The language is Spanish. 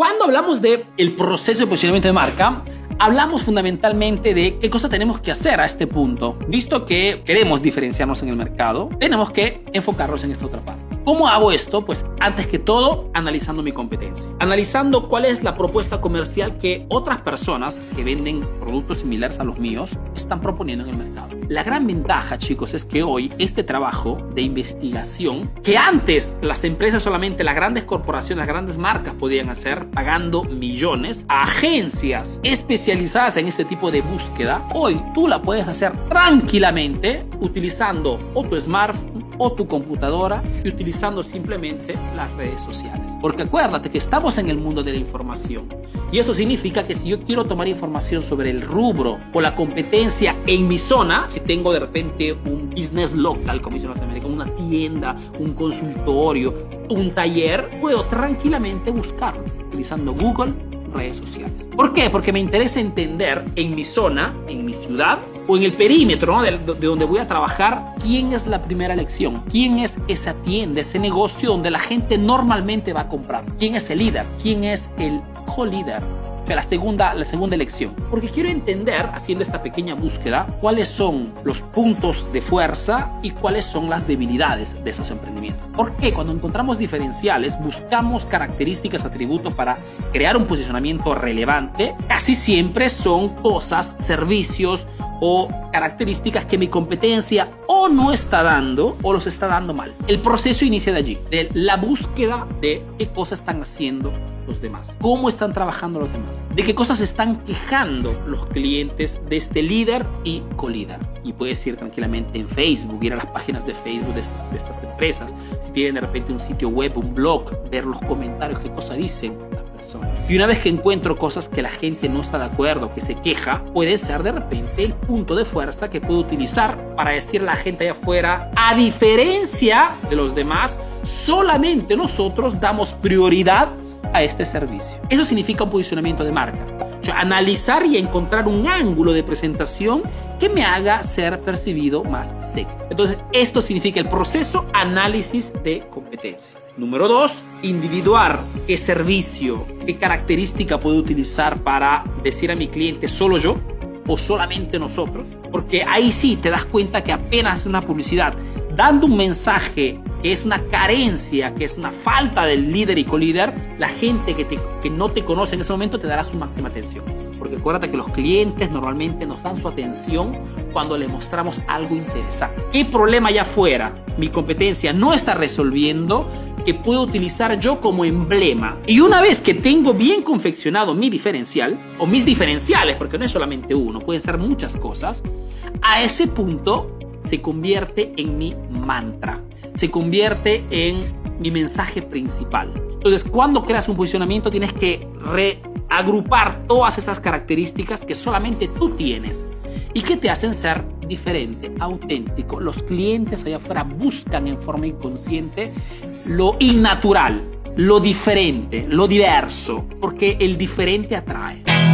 Cuando hablamos de el proceso de posicionamiento de marca, hablamos fundamentalmente de qué cosa tenemos que hacer a este punto. Visto que queremos diferenciarnos en el mercado, tenemos que enfocarnos en esta otra parte. ¿Cómo hago esto? Pues antes que todo, analizando mi competencia. Analizando cuál es la propuesta comercial que otras personas que venden productos similares a los míos están proponiendo en el mercado. La gran ventaja, chicos, es que hoy este trabajo de investigación, que antes las empresas solamente, las grandes corporaciones, las grandes marcas podían hacer pagando millones a agencias especializadas en este tipo de búsqueda, hoy tú la puedes hacer tranquilamente utilizando o tu smartphone o tu computadora y utilizando simplemente las redes sociales. Porque acuérdate que estamos en el mundo de la información. Y eso significa que si yo quiero tomar información sobre el rubro o la competencia en mi zona, si tengo de repente un business local, como dicen los americanos, una tienda, un consultorio, un taller, puedo tranquilamente buscarlo utilizando Google, redes sociales. ¿Por qué? Porque me interesa entender en mi zona, en mi ciudad, o en el perímetro de, de, donde voy a trabajar, quién es la primera elección, quién es esa tienda, ese negocio donde la gente normalmente va a comprar, quién es el líder, quién es el co-líder la segunda, la segunda elección. Porque quiero entender, haciendo esta pequeña búsqueda, cuáles son los puntos de fuerza y cuáles son las debilidades de esos emprendimientos. Porque cuando encontramos diferenciales, buscamos características, atributos para crear un posicionamiento relevante. Casi siempre son cosas, servicios o características que mi competencia o no está dando o los está dando mal. El proceso inicia de allí, de la búsqueda de qué cosas están haciendo los demás, cómo están trabajando los demás, de qué cosas están quejando los clientes de este líder y colíder. Y puedes ir tranquilamente en Facebook, ir a las páginas de Facebook de estas, de estas empresas, si tienen de repente un sitio web, un blog, ver los comentarios, qué cosa dicen Y una vez que encuentro cosas que la gente no está de acuerdo, que se queja, puede ser de repente el punto de fuerza que puedo utilizar para decirle a la gente allá afuera, a diferencia de los demás, solamente nosotros damos prioridad a este servicio. Eso significa un posicionamiento de marca. O sea, analizar y encontrar un ángulo de presentación que me haga ser percibido más sexy. Entonces, esto significa el proceso análisis de competencia. Número dos, individuar qué servicio, qué característica puedo utilizar para decir a mi cliente solo yo o solamente nosotros. Porque ahí sí te das cuenta que apenas una publicidad dando un mensaje que es una carencia, que es una falta del líder y colíder, la gente que, te, que no te conoce en ese momento te dará su máxima atención. Porque acuérdate que los clientes normalmente nos dan su atención cuando les mostramos algo interesante. ¿Qué problema allá afuera mi competencia no está resolviendo que puedo utilizar yo como emblema? Y una vez que tengo bien confeccionado mi diferencial, o mis diferenciales, porque no es solamente uno, pueden ser muchas cosas, a ese punto se convierte en mi mantra, se convierte en mi mensaje principal. Entonces, cuando creas un posicionamiento tienes que reagrupar todas esas características que solamente tú tienes y que te hacen ser diferente, auténtico. Los clientes allá afuera buscan en forma inconsciente lo innatural, lo diferente, lo diverso, porque el diferente atrae.